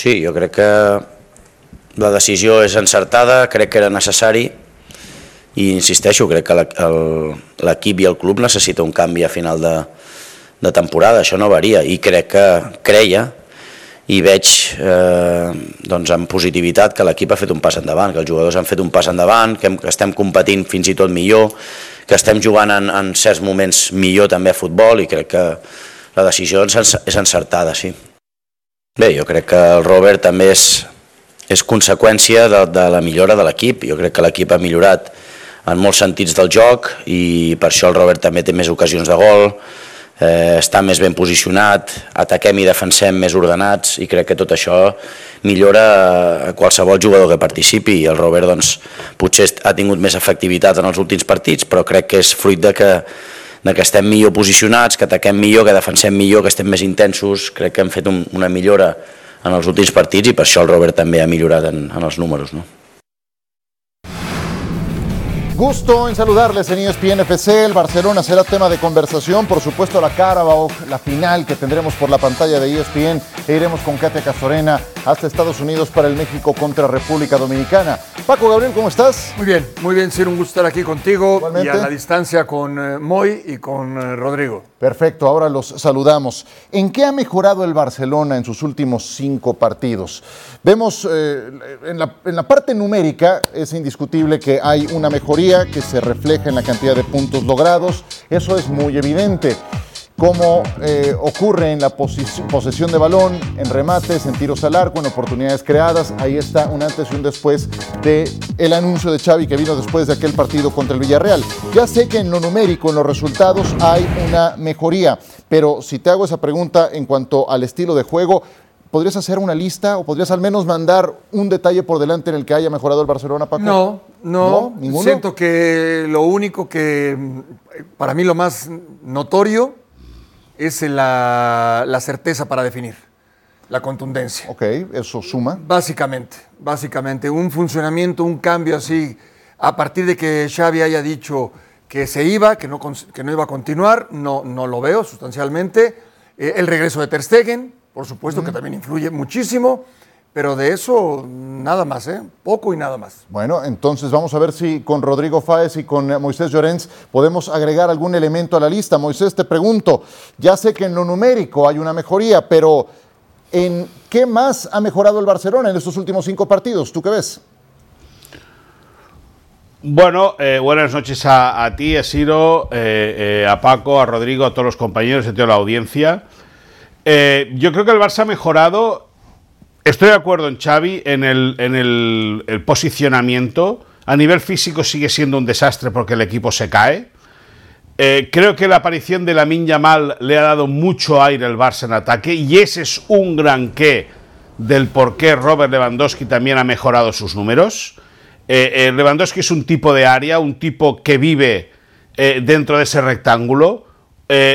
Sí, jo crec que la decisió és encertada, crec que era necessari i insisteixo, crec que l'equip i el club necessita un canvi a final de, de temporada, això no varia i crec que creia i veig eh, doncs amb positivitat que l'equip ha fet un pas endavant, que els jugadors han fet un pas endavant, que, hem, que estem competint fins i tot millor, que estem jugant en, en certs moments millor també a futbol i crec que la decisió és encertada, sí. Bé, jo crec que el Robert també és, és conseqüència de, de la millora de l'equip. Jo crec que l'equip ha millorat en molts sentits del joc i per això el Robert també té més ocasions de gol, eh, està més ben posicionat, ataquem i defensem més ordenats i crec que tot això millora a qualsevol jugador que participi i el Robert doncs, potser ha tingut més efectivitat en els últims partits però crec que és fruit de que de que estem millor posicionats, que ataquem millor, que defensem millor, que estem més intensos, crec que hem fet un, una millora en els últims partits i per això el Robert també ha millorat en, en els números. No? Gusto en saludarles en ESPN FC. El Barcelona será tema de conversación. Por supuesto, la Carabao, la final que tendremos por la pantalla de ESPN. E iremos con Katia Casorena hasta Estados Unidos para el México contra República Dominicana. Paco Gabriel, ¿cómo estás? Muy bien, muy bien, ser un gusto estar aquí contigo y a la distancia con eh, Moy y con eh, Rodrigo. Perfecto, ahora los saludamos. ¿En qué ha mejorado el Barcelona en sus últimos cinco partidos? Vemos eh, en, la, en, la, parte numérica, es indiscutible que hay una mejoría que se refleja en la cantidad de puntos logrados, eso es muy evidente como eh, ocurre en la posesión de balón, en remates, en tiros al arco, en oportunidades creadas. Ahí está un antes y un después del el anuncio de Xavi que vino después de aquel partido contra el Villarreal. Ya sé que en lo numérico, en los resultados, hay una mejoría, pero si te hago esa pregunta en cuanto al estilo de juego, ¿Podrías hacer una lista o podrías al menos mandar un detalle por delante en el que haya mejorado el Barcelona, Paco? No, no. ¿No? Siento que lo único que, para mí lo más notorio, es la, la, certeza para definir, la contundencia. Ok, eso suma. Básicamente, básicamente, un funcionamiento, un cambio así, a partir de que Xavi haya dicho que se iba, que no, que no iba a continuar, no, no lo veo sustancialmente. Eh, el regreso de Ter Stegen, por supuesto que también influye muchísimo. Pero de eso nada más, ¿eh? Poco y nada más. Bueno, entonces vamos a ver si con Rodrigo Fáez y con eh, Moisés Llorens podemos agregar algún elemento a la lista. Moisés, te pregunto, ya sé que en lo numérico hay una mejoría, pero ¿en qué más ha mejorado el Barcelona en estos últimos cinco partidos? ¿Tú qué ves? Bueno, eh, buenas noches a, ti, a Ciro, eh, a Paco, a Rodrigo, a todos los compañeros y a toda la audiencia. Yo creo que el Barça ha mejorado Estoy de acuerdo en Xavi en el, en el, posicionamiento. A nivel físico sigue siendo un desastre porque el equipo se cae. Eh, creo que la aparición de la Yamal le ha dado mucho aire al Barça en ataque y ese es un gran qué del por qué Robert Lewandowski también ha mejorado sus números. Eh, eh, Lewandowski es un tipo de área, un tipo que vive dentro de ese rectángulo,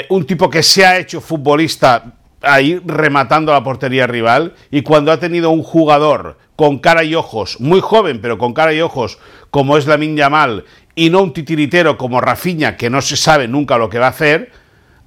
un tipo que se ha hecho futbolista ahí rematando la portería rival y cuando ha tenido un jugador con cara y ojos, muy joven, pero con cara y ojos, como es la Yamal, y no un titiritero como Rafinha, que no se sabe nunca lo que va a hacer,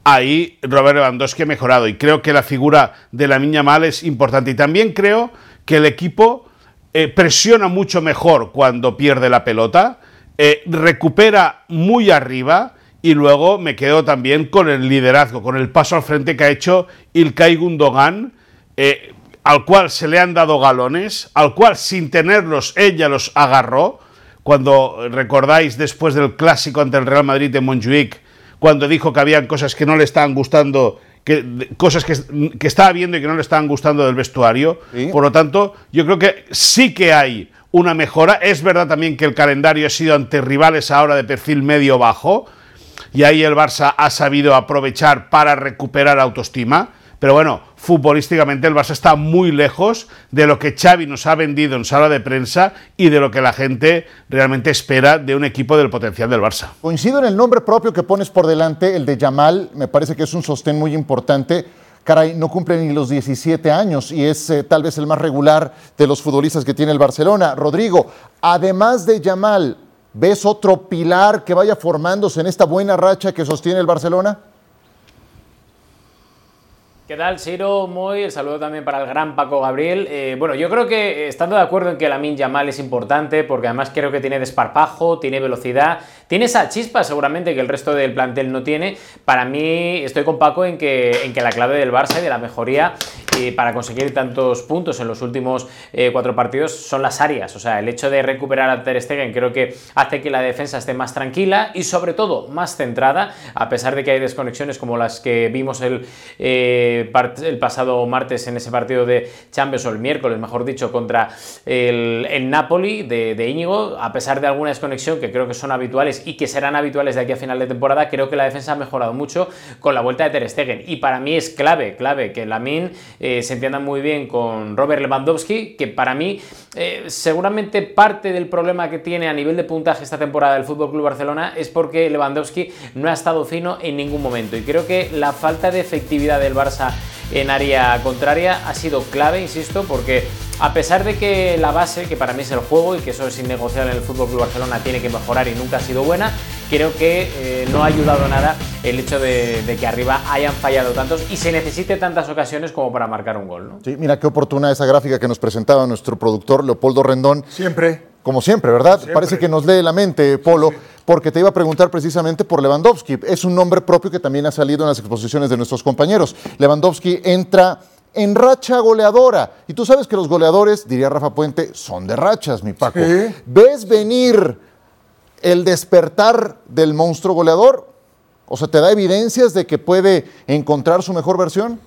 ahí Robert Lewandowski ha mejorado. Y creo que la figura de la Yamal es importante. Y también creo que el equipo eh, presiona mucho mejor cuando pierde la pelota, eh, recupera muy arriba y luego me quedo también con el liderazgo, con el paso al frente que ha hecho Ilkay Gundogan, eh, al cual se le han dado galones, al cual sin tenerlos ella los agarró. Cuando recordáis después del clásico ante el Real Madrid de Montjuic, cuando dijo que habían cosas que no le estaban gustando, que, cosas que, que estaba viendo y que no le estaban gustando del vestuario. Por lo tanto, yo creo que sí que hay una mejora. Es verdad también que el calendario ha sido ante rivales ahora de perfil medio-bajo y ahí el Barça ha sabido aprovechar para recuperar autoestima. Pero bueno, futbolísticamente el Barça está muy lejos de lo que Xavi nos ha vendido en sala de prensa y de lo que la gente realmente espera de un equipo del potencial del Barça. Coincido en el nombre propio que pones por delante, el de Yamal, me parece que es un sostén muy importante. Caray, no cumple ni los 17 años y es eh, tal vez el más regular de los futbolistas que tiene el Barcelona. Rodrigo, además de Yamal, ¿Ves otro pilar que vaya formándose en esta buena racha que sostiene el Barcelona? ¿Qué tal, Siro? Muy, el saludo también para el gran Paco Gabriel. Eh, bueno, yo creo que eh, estando de acuerdo en que la Min Yamal es importante, porque además creo que tiene desparpajo, tiene velocidad, tiene esa chispa seguramente que el resto del plantel no tiene. Para mí, estoy con Paco en que, en que la clave del Barça y de la mejoría eh, para conseguir tantos puntos en los últimos cuatro partidos son las áreas. O sea, el hecho de recuperar a Ter Stegen creo que hace que la defensa esté más tranquila y sobre todo más centrada, a pesar de que hay desconexiones como las que vimos el el pasado martes en ese partido de Champions, o el miércoles, mejor dicho, contra el, Napoli de, Íñigo, a pesar de alguna desconexión que creo que son habituales y que serán habituales de aquí a final de temporada, creo que la defensa ha mejorado mucho con la vuelta de Ter Stegen. Y para mí es clave, clave que Lamin eh, se entienda muy bien con Robert Lewandowski, que para mí eh, seguramente parte del problema que tiene a nivel de puntaje esta temporada del Fútbol Club Barcelona es porque Lewandowski no ha estado fino en ningún momento. Y creo que la falta de efectividad del Barça en área contraria ha sido clave, insisto, porque a pesar de que la base, que para mí es el juego y que eso es innegociable en el Fútbol Club Barcelona, tiene que mejorar y nunca ha sido buena, creo que eh, no ha ayudado nada el hecho de, que arriba hayan fallado tantos y se necesite tantas ocasiones como para marcar un gol. ¿no? Sí, mira qué oportuna esa gráfica que nos presentaba nuestro productor Leopoldo Rendón. Siempre. Como siempre, ¿verdad? Parece que nos lee la mente, Polo, porque te iba a preguntar precisamente por Lewandowski. Es un nombre propio que también ha salido en las exposiciones de nuestros compañeros. Lewandowski entra en racha goleadora. Y tú sabes que los goleadores, diría Rafa Puente, son de rachas, mi Paco. ¿Ves venir el despertar del monstruo goleador? O sea, ¿te da evidencias de que puede encontrar su mejor versión?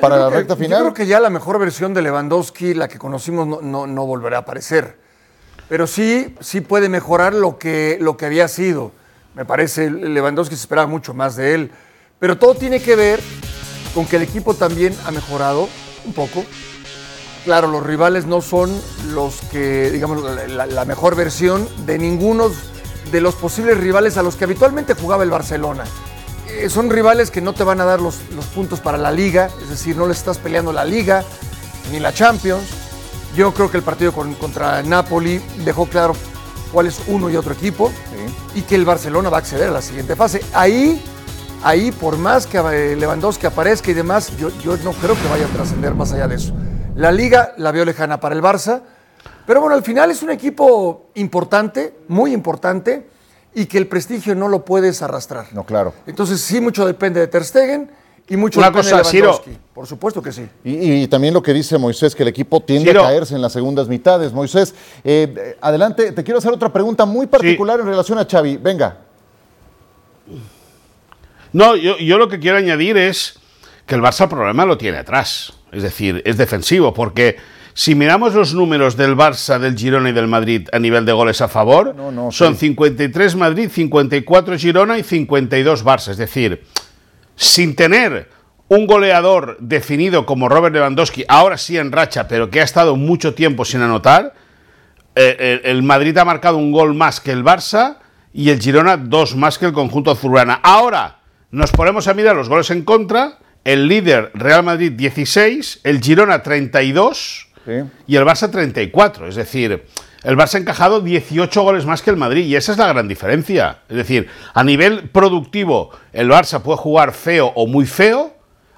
para la recta final. Yo creo que ya la mejor versión de Lewandowski, la que conocimos, no, no volverá a aparecer pero sí, sí puede mejorar lo que, lo que había sido. Me parece, Lewandowski se esperaba mucho más de él. Pero todo tiene que ver con que el equipo también ha mejorado un poco. Claro, los rivales no son los que, digamos, la, mejor versión de ninguno de los posibles rivales a los que habitualmente jugaba el Barcelona. Eh, son rivales que no te van a dar los, los puntos para la liga, es decir, no le estás peleando la liga ni la Champions yo creo que el partido contra Napoli dejó claro cuál es uno y otro equipo y que el Barcelona va a acceder a la siguiente fase. Ahí, ahí por más que eh, Lewandowski aparezca y demás, yo, yo no creo que vaya a trascender más allá de eso. La liga la veo lejana para el Barça, pero bueno, al final es un equipo importante, muy importante, y que el prestigio no lo puedes arrastrar. No, claro. Entonces sí, mucho depende de Ter Stegen y mucho Una cosa, Por supuesto que sí. Y, también lo que dice Moisés, que el equipo tiende a caerse en las segundas mitades. Moisés, eh, adelante, te quiero hacer otra pregunta muy particular en relación a Xavi. Venga. No, yo, yo lo que quiero añadir es que el Barça el problema lo tiene atrás. Es decir, es defensivo, porque si miramos los números del Barça, del Girona y del Madrid a nivel de goles a favor, son 53 Madrid, 54 Girona y 52 Barça. Es decir, sin tener un goleador definido como Robert Lewandowski, ahora sí en racha, pero que ha estado mucho tiempo sin anotar, eh, el Madrid ha marcado un gol más que el Barça y el Girona dos más que el conjunto azulgrana. Ahora nos ponemos a mirar los goles en contra, el líder Real Madrid 16, el Girona 32 y el Barça 34, es decir, el Barça ha encajado 18 goles más que el Madrid y esa es la gran diferencia. Es decir, a nivel productivo el Barça puede jugar feo o muy feo,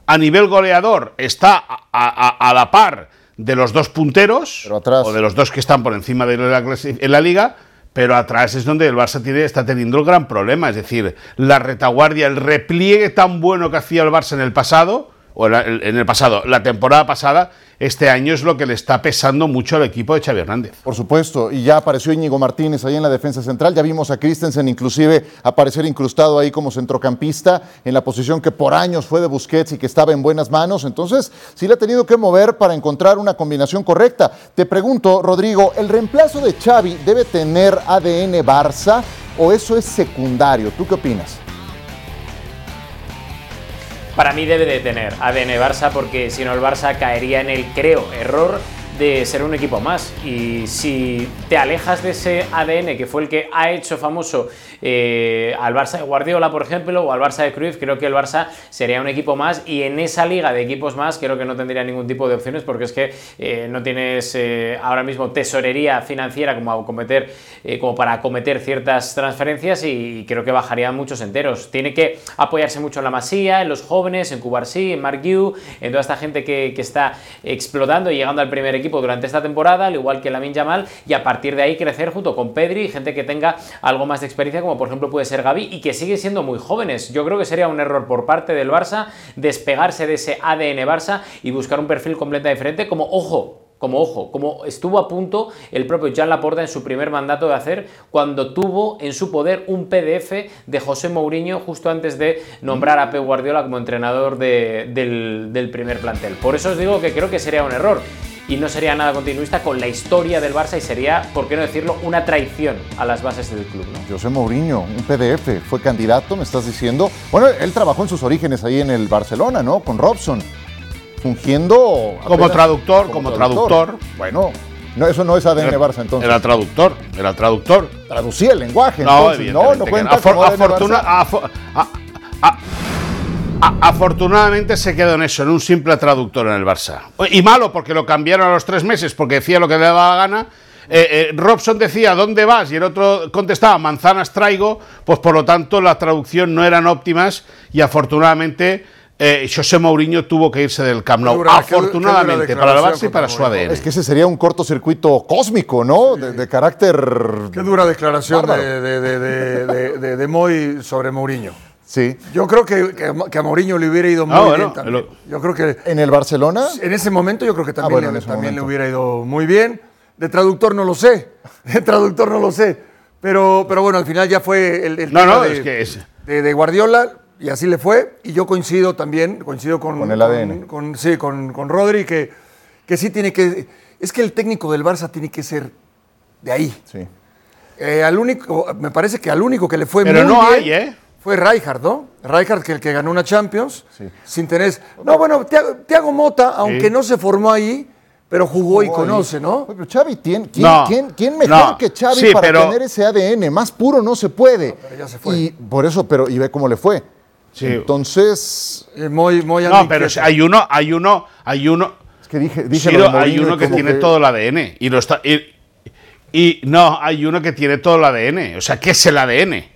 a nivel goleador está a, la par de los dos punteros o de los dos que están por encima de la, en la liga, pero atrás es donde el Barça tiene, está teniendo el gran problema. Es decir, la retaguardia, el repliegue tan bueno que hacía el Barça en el pasado, o en el pasado, la temporada pasada, este año es lo que le está pesando mucho al equipo de Xavi Hernández. Por supuesto, y ya apareció Íñigo Martínez ahí en la defensa central, ya vimos a Christensen inclusive aparecer incrustado ahí como centrocampista en la posición que por años fue de Busquets y que estaba en buenas manos, entonces sí le ha tenido que mover para encontrar una combinación correcta. Te pregunto, Rodrigo, ¿el reemplazo de Xavi debe tener ADN Barça o eso es secundario? ¿Tú qué opinas? Para mí debe de tener ADN Barça porque si no el Barça caería en el, creo, error de ser un equipo más. Y si te alejas de ese ADN que fue el que ha hecho famoso eh, al Barça de Guardiola, por ejemplo, o al Barça de Cruyff, creo que el Barça sería un equipo más y en esa liga de equipos más creo que no tendría ningún tipo de opciones porque es que eh, no tienes eh, ahora mismo tesorería financiera como, cometer, como para acometer ciertas transferencias y, creo que bajaría muchos enteros. Tiene que apoyarse mucho en la Masía, en los jóvenes, en Cubarsí, en Mark en toda esta gente que, que está explotando y llegando al primer equipo durante esta temporada, al igual que Lamin Yamal, y a partir de ahí crecer junto con Pedri, gente que tenga algo más de experiencia como por ejemplo puede ser Gaby, y que sigue siendo muy jóvenes. Yo creo que sería un error por parte del Barça despegarse de ese ADN Barça y buscar un perfil completamente diferente, como ojo, como ojo, como estuvo a punto el propio Jan Laporta en su primer mandato de hacer cuando tuvo en su poder un PDF de José Mourinho justo antes de nombrar a Pep Guardiola como entrenador del primer plantel. Por eso os digo que creo que sería un error y no sería nada continuista con la historia del Barça y sería, por qué no decirlo, una traición a las bases del club. ¿no? José Mourinho, un PDF, fue candidato, me estás diciendo. Bueno, él trabajó en sus orígenes ahí en el Barcelona, ¿no? Con Robson, fungiendo... Como traductor, como, traductor. Bueno, no, eso no es ADN Barça entonces. Era traductor, era traductor. Traducía el lenguaje, no, entonces, no, no cuenta afortuna, afortunadamente se quedó en eso, en un simple traductor en el Barça. Y malo porque lo cambiaron a los tres meses porque decía lo que le daba la gana. Eh, eh, Robson decía ¿dónde vas? y el otro contestaba manzanas traigo, pues por lo tanto la traducción no eran óptimas y afortunadamente eh, José Mourinho tuvo que irse del Camp Nou. afortunadamente para el Barça y para su ADN. Es que ese sería un cortocircuito cósmico, ¿no? De, carácter. Qué dura declaración de, de, de Moy sobre Mourinho. Sí. Yo creo que, que, a Mourinho le hubiera ido ah, muy bien también. Yo creo que ¿En el Barcelona? En ese momento yo creo que ah, también, le, también le hubiera ido muy bien. De traductor no lo sé. De traductor no lo sé. Pero, pero bueno, al final ya fue el, el no, no, de, es que es... de, Guardiola y así le fue. Y yo coincido también, coincido con, con el ADN. Con, sí, con, con Rodri, que, que sí tiene que. Es que el técnico del Barça tiene que ser de ahí. Sí. Eh, al único, me parece que al único que le fue pero muy no bien, hay, ¿eh? Fue Rijkaard, ¿no? Rijkaard, que el que ganó una Champions, sin tener... No, bueno, Tiago Mota, aunque no se formó ahí, pero jugó, y conoce, ¿no? pero Xavi, ¿quién, quién, mejor que Xavi para tener ese ADN? Más puro no se puede. pero ya se fue. Y por eso, pero y ve cómo le fue. Sí. Entonces... Eh, muy, muy no, pero hay uno, hay uno, hay uno... Es que dije, dije hay uno que tiene todo el ADN y lo está... y no, hay uno que tiene todo el ADN. O sea, ¿qué es el ADN?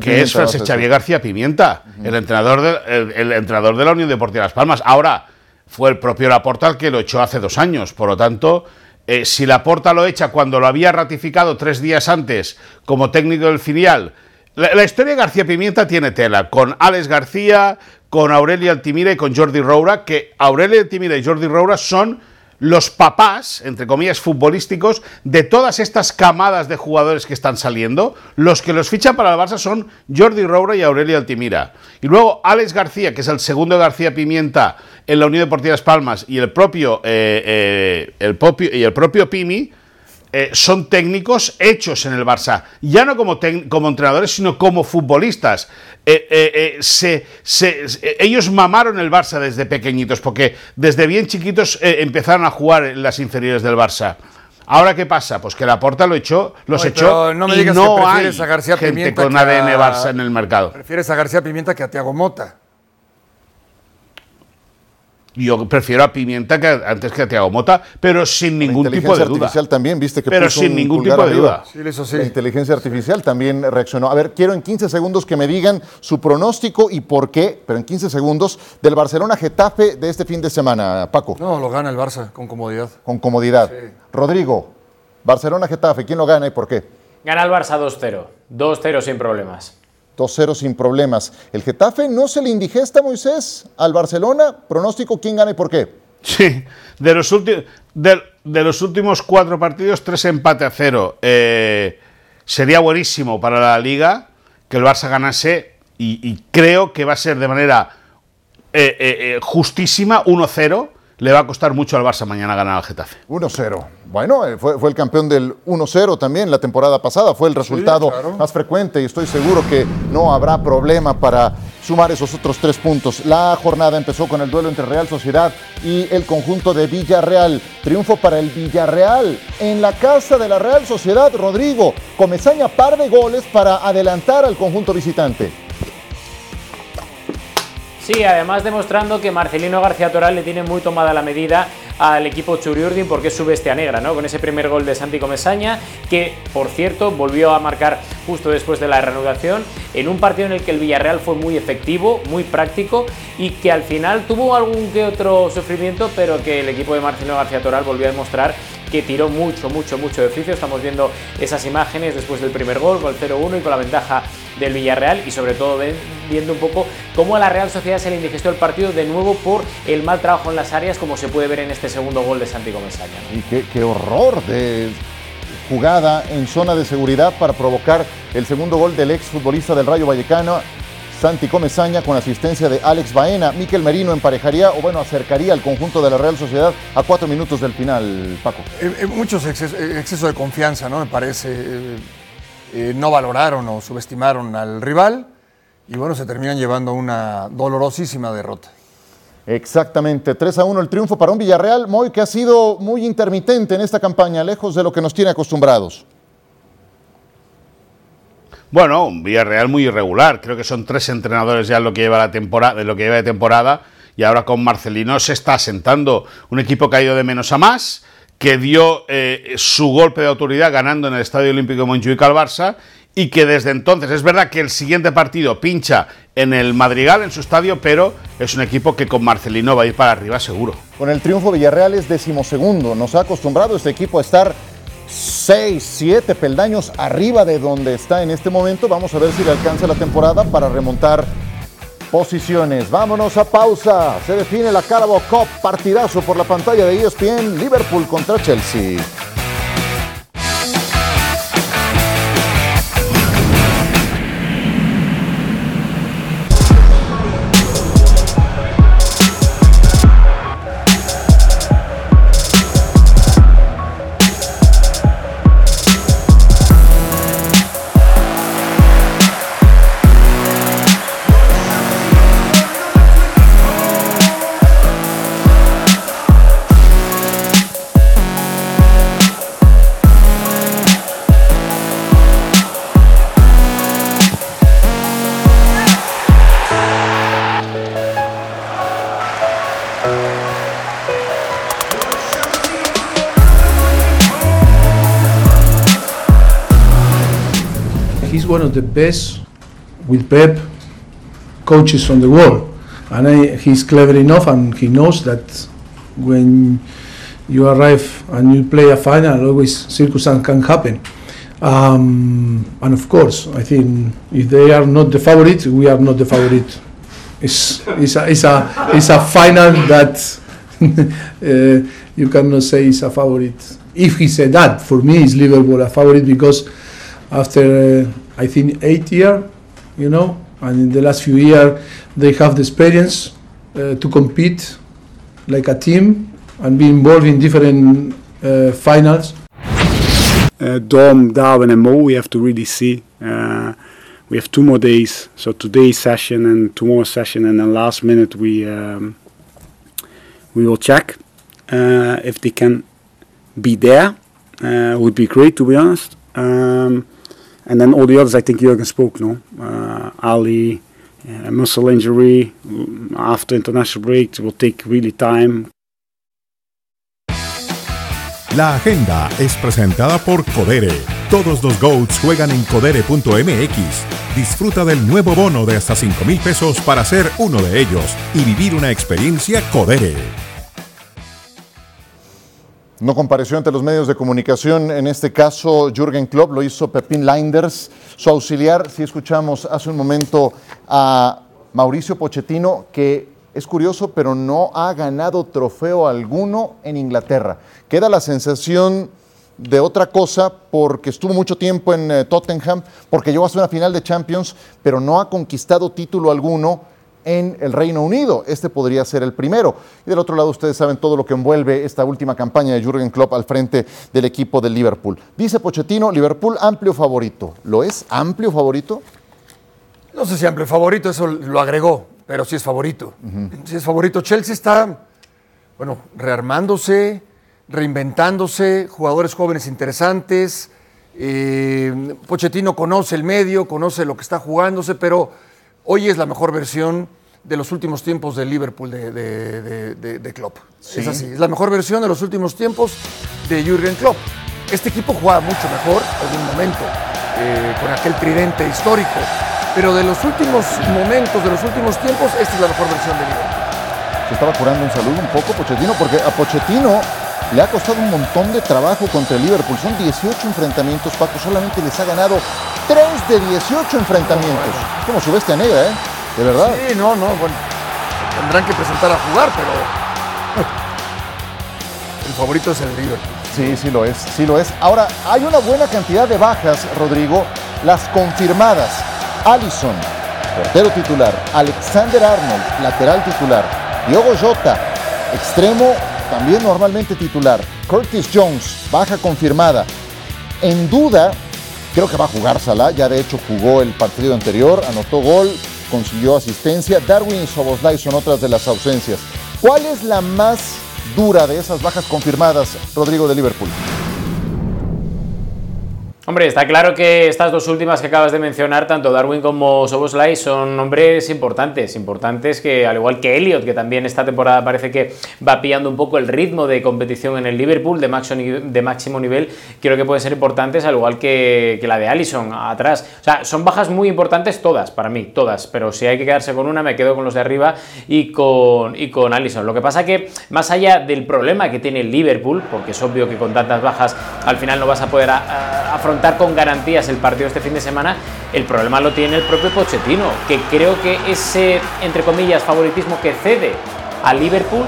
Que es Francesc Xavier García Pimienta, el, entrenador de, el, entrenador de la Unión Deportiva Las Palmas. Ahora, fue el propio Laporta el que lo echó hace dos años, por lo tanto, eh, si Laporta lo echa cuando lo había ratificado tres días antes como técnico del filial, la, historia de García Pimienta tiene tela, con Alex García, con Aurelia Altimira y con Jordi Roura, que Aurelia Altimira y Jordi Roura son los papás, entre comillas, futbolísticos de todas estas camadas de jugadores que están saliendo, los que los fichan para el Barça son Jordi Roura y Aurelio Altimira. Y luego Alex García, que es el segundo de García Pimienta en la Unión Deportiva Las Palmas, y el propio, eh, eh, el propio, y el propio Pimi, eh, son técnicos hechos en el Barça, ya no como, como entrenadores, sino como futbolistas. Eh, eh, se, ellos mamaron el Barça desde pequeñitos, porque desde bien chiquitos empezaron a jugar en las inferiores del Barça. Ahora, ¿qué pasa? Pues que la Porta lo echó, los echó no me y no hay a García gente Pimienta con ADN Barça en el mercado. Prefieres a García Pimienta que a Tiago Mota. Yo prefiero a Pimienta que antes que a Tiago Mota, pero sin ningún tipo de duda. artificial también, viste que Pero sin ningún tipo de duda. Sí, eso sí. La inteligencia artificial también reaccionó. A ver, quiero en 15 segundos que me digan su pronóstico y por qué, pero en 15 segundos, del Barcelona Getafe de este fin de semana, Paco. No, lo gana el Barça con comodidad. Con comodidad. Rodrigo, Barcelona Getafe, ¿quién lo gana y por qué? Gana el Barça 2-0. 2-0 sin problemas. 2-0 sin problemas. El Getafe no se le indigesta, Moisés, al Barcelona. Pronóstico, ¿quién gana y por qué? Sí, de los, últimos cuatro partidos, tres empate a cero. Eh, sería buenísimo para la liga que el Barça ganase y, creo que va a ser de manera eh, eh, justísima 1-0 le va a costar mucho al Barça mañana ganar al Getafe. 1-0. Bueno, eh, fue, fue, el campeón del 1-0 también la temporada pasada, fue el resultado sí, claro. más frecuente y estoy seguro que no habrá problema para sumar esos otros tres puntos. La jornada empezó con el duelo entre Real Sociedad y el conjunto de Villarreal. Triunfo para el Villarreal en la casa de la Real Sociedad. Rodrigo Comezaña par de goles para adelantar al conjunto visitante. Sí, además demostrando que Marcelino García Toral le tiene muy tomada la medida al equipo Churiurdin porque es su bestia negra, ¿no? Con ese primer gol de Santi Comesaña, que por cierto volvió a marcar justo después de la reanudación, en un partido en el que el Villarreal fue muy efectivo, muy práctico y que al final tuvo algún que otro sufrimiento, pero que el equipo de Marcelino García Toral volvió a demostrar que tiró mucho, mucho, mucho de oficio. Estamos viendo esas imágenes después del primer gol, con el 0-1 y con la ventaja del Villarreal y sobre todo viendo un poco cómo a la Real Sociedad se le indigestó el partido de nuevo por el mal trabajo en las áreas, como se puede ver en este segundo gol de Santi Comesaña. ¿no? Y qué, qué horror de jugada en zona de seguridad para provocar el segundo gol del ex futbolista del Rayo Vallecano. Santi Comesaña con asistencia de Alex Baena. Miquel Merino emparejaría o bueno, acercaría al conjunto de la Real Sociedad a cuatro minutos del final, Paco. Eh, eh, muchos exceso, exceso, de confianza, ¿no? Me parece. Eh, eh, no valoraron o subestimaron al rival y bueno, se terminan llevando una dolorosísima derrota. Exactamente, 3 a 1 el triunfo para un Villarreal, Moy, que ha sido muy intermitente en esta campaña, lejos de lo que nos tiene acostumbrados. Bueno, un Villarreal muy irregular. Creo que son tres entrenadores ya lo que lleva la temporada, de lo que lleva de temporada. Y ahora con Marcelino se está asentando un equipo que ha ido de menos a más, que dio eh, su golpe de autoridad ganando en el Estadio Olímpico de Montjuic al Barça y que desde entonces es verdad que el siguiente partido pincha en el Madrigal, en su estadio, pero es un equipo que con Marcelino va a ir para arriba seguro. Con el triunfo Villarreal es decimosegundo. Nos ha acostumbrado este equipo a estar 6, 7 peldaños arriba de donde está en este momento. Vamos a ver si le alcanza la temporada para remontar posiciones. Vámonos a pausa. Se define la Carabao Cup. Partidazo por la pantalla de ESPN. Liverpool contra Chelsea. Of the best with Pep coaches on the world, and I, he's clever enough, and he knows that when you arrive and you play a final, always circumstance can happen. Um, and of course, I think if they are not the favorite, we are not the favorite. It's, it's, a, it's, a, it's a final that uh, you cannot say it's a favorite. If he said that, for me, it's Liverpool a favorite because after uh, I think eight year, you know, and in the last few years they have the experience uh, to compete like a team and be involved in different uh, finals. Uh, Dom, Darwin, and Mo, we have to really see. Uh, we have two more days, so today's session and tomorrow session, and then last minute we um, we will check uh, if they can be there. Uh, would be great, to be honest. Um, and then all the others, I think Jurgen spoke, no? Uh, Ali, uh, muscle injury after international break will take really time. La agenda es presentada por Codere. Todos los GOATs juegan en codere.mx. Disfruta del nuevo bono de hasta 5 mil pesos para ser uno de ellos y vivir una experiencia Codere. No compareció ante los medios de comunicación, en este caso Jürgen Klopp, lo hizo Pepín Leinders, su auxiliar, si escuchamos hace un momento a Mauricio Pochettino, que es curioso, pero no ha ganado trofeo alguno en Inglaterra. Queda la sensación de otra cosa porque estuvo mucho tiempo en eh, Tottenham, porque llegó hasta una final de Champions, pero no ha conquistado título alguno en el Reino Unido. Este podría ser el primero. Y del otro lado, ustedes saben todo lo que envuelve esta última campaña de Jürgen Klopp al frente del equipo del Liverpool. Dice Pochettino, Liverpool amplio favorito. ¿Lo es amplio favorito? No sé si amplio favorito, eso lo agregó, pero sí es favorito. Sí es favorito. Chelsea está, bueno, rearmándose, reinventándose, jugadores jóvenes interesantes. Eh, Pochettino conoce el medio, conoce lo que está jugándose, pero hoy es la mejor versión de los últimos tiempos del Liverpool de, de, de, de Klopp. Es así, es la mejor versión de los últimos tiempos de Jürgen Klopp. Este equipo jugaba mucho mejor en un momento, eh, con aquel tridente histórico, pero de los últimos momentos, de los últimos tiempos, esta es la mejor versión de Liverpool. Se estaba curando un saludo un poco Pochettino, porque a Pochettino le ha costado un montón de trabajo contra el Liverpool. Son 18 enfrentamientos, Paco. Solamente les ha ganado 3 de 18 enfrentamientos. Como su bestia negra, ¿eh? De verdad. Sí, no, no, bueno. Tendrán que presentar a jugar, pero. El favorito es el Liverpool. Sí, sí lo es, sí lo es. Ahora, hay una buena cantidad de bajas, Rodrigo, las confirmadas. Allison, portero titular. Alexander Arnold, lateral titular. Diogo Jota, extremo también normalmente titular. Curtis Jones, baja confirmada. En duda, creo que va a jugar Salah, ya de hecho jugó el partido anterior, anotó gol, consiguió asistencia. Darwin y Soboslai son otras de las ausencias. ¿Cuál es la más dura de esas bajas confirmadas, Rodrigo de Liverpool? Hombre, está claro que estas dos últimas que acabas de mencionar, tanto Darwin como Soboslai, son nombres importantes, importantes que, al igual que Elliot, que también esta temporada parece que va pillando un poco el ritmo de competición en el Liverpool de máximo, de máximo nivel, creo que pueden ser importantes, al igual que, la de Allison atrás. O sea, son bajas muy importantes todas, para mí, todas, pero si hay que quedarse con una, me quedo con los de arriba y con, y con Allison. Lo que pasa que, más allá del problema que tiene el Liverpool, porque es obvio que con tantas bajas al final no vas a poder afrontar con garantías el partido este fin de semana, el problema lo tiene el propio Pochettino, que creo que ese, entre comillas, favoritismo que cede a Liverpool,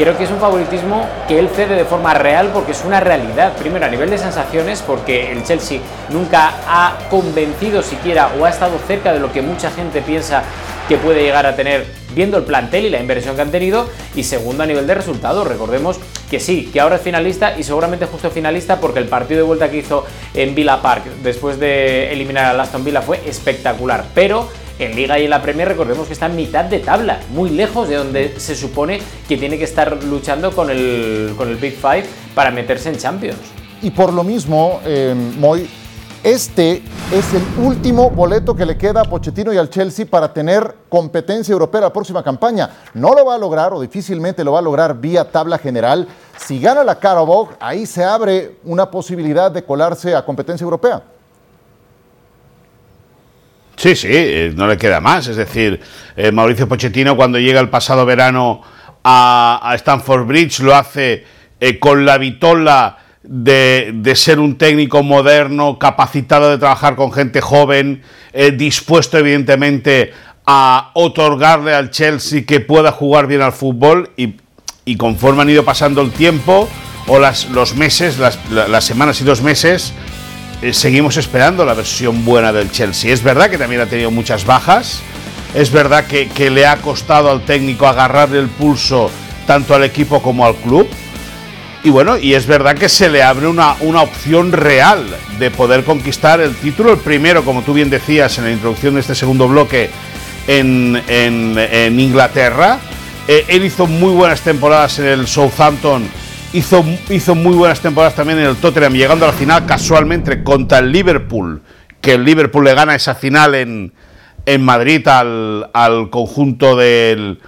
creo que es un favoritismo que él cede de forma real porque es una realidad. Primero, a nivel de sensaciones, porque el Chelsea nunca ha convencido siquiera o ha estado cerca de lo que mucha gente piensa que puede llegar a tener viendo el plantel y la inversión que han tenido. Y segundo, a nivel de resultados, recordemos que sí, que ahora es finalista y seguramente justo finalista porque el partido de vuelta que hizo en Villa Park después de eliminar a Aston Villa fue espectacular. Pero en Liga y en la Premier recordemos que está en mitad de tabla, muy lejos de donde se supone que tiene que estar luchando con el, con el Big Five para meterse en Champions. Y por lo mismo, eh, Moy, este es el último boleto que le queda a Pochettino y al Chelsea para tener competencia europea la próxima campaña. No lo va a lograr o difícilmente lo va a lograr vía tabla general. Si gana la Carabao, ahí se abre una posibilidad de colarse a competencia europea. Sí, sí, eh, no le queda más. Es decir, eh, Mauricio Pochettino cuando llega el pasado verano a, Stanford Bridge lo hace eh, con la vitola de, de, ser un técnico moderno, capacitado de trabajar con gente joven, dispuesto evidentemente a otorgarle al Chelsea que pueda jugar bien al fútbol y, conforme han ido pasando el tiempo o las, los meses, las, las semanas y dos meses, eh, seguimos esperando la versión buena del Chelsea. Es verdad que también ha tenido muchas bajas, es verdad que, le ha costado al técnico agarrarle el pulso tanto al equipo como al club, y bueno, y es verdad que se le abre una, una, opción real de poder conquistar el título, el primero, como tú bien decías en la introducción de este segundo bloque, en, en, en Inglaterra. Eh, él hizo muy buenas temporadas en el Southampton, hizo, hizo muy buenas temporadas también en el Tottenham, llegando a la final casualmente contra el Liverpool, que el Liverpool le gana esa final en, en Madrid al, al conjunto del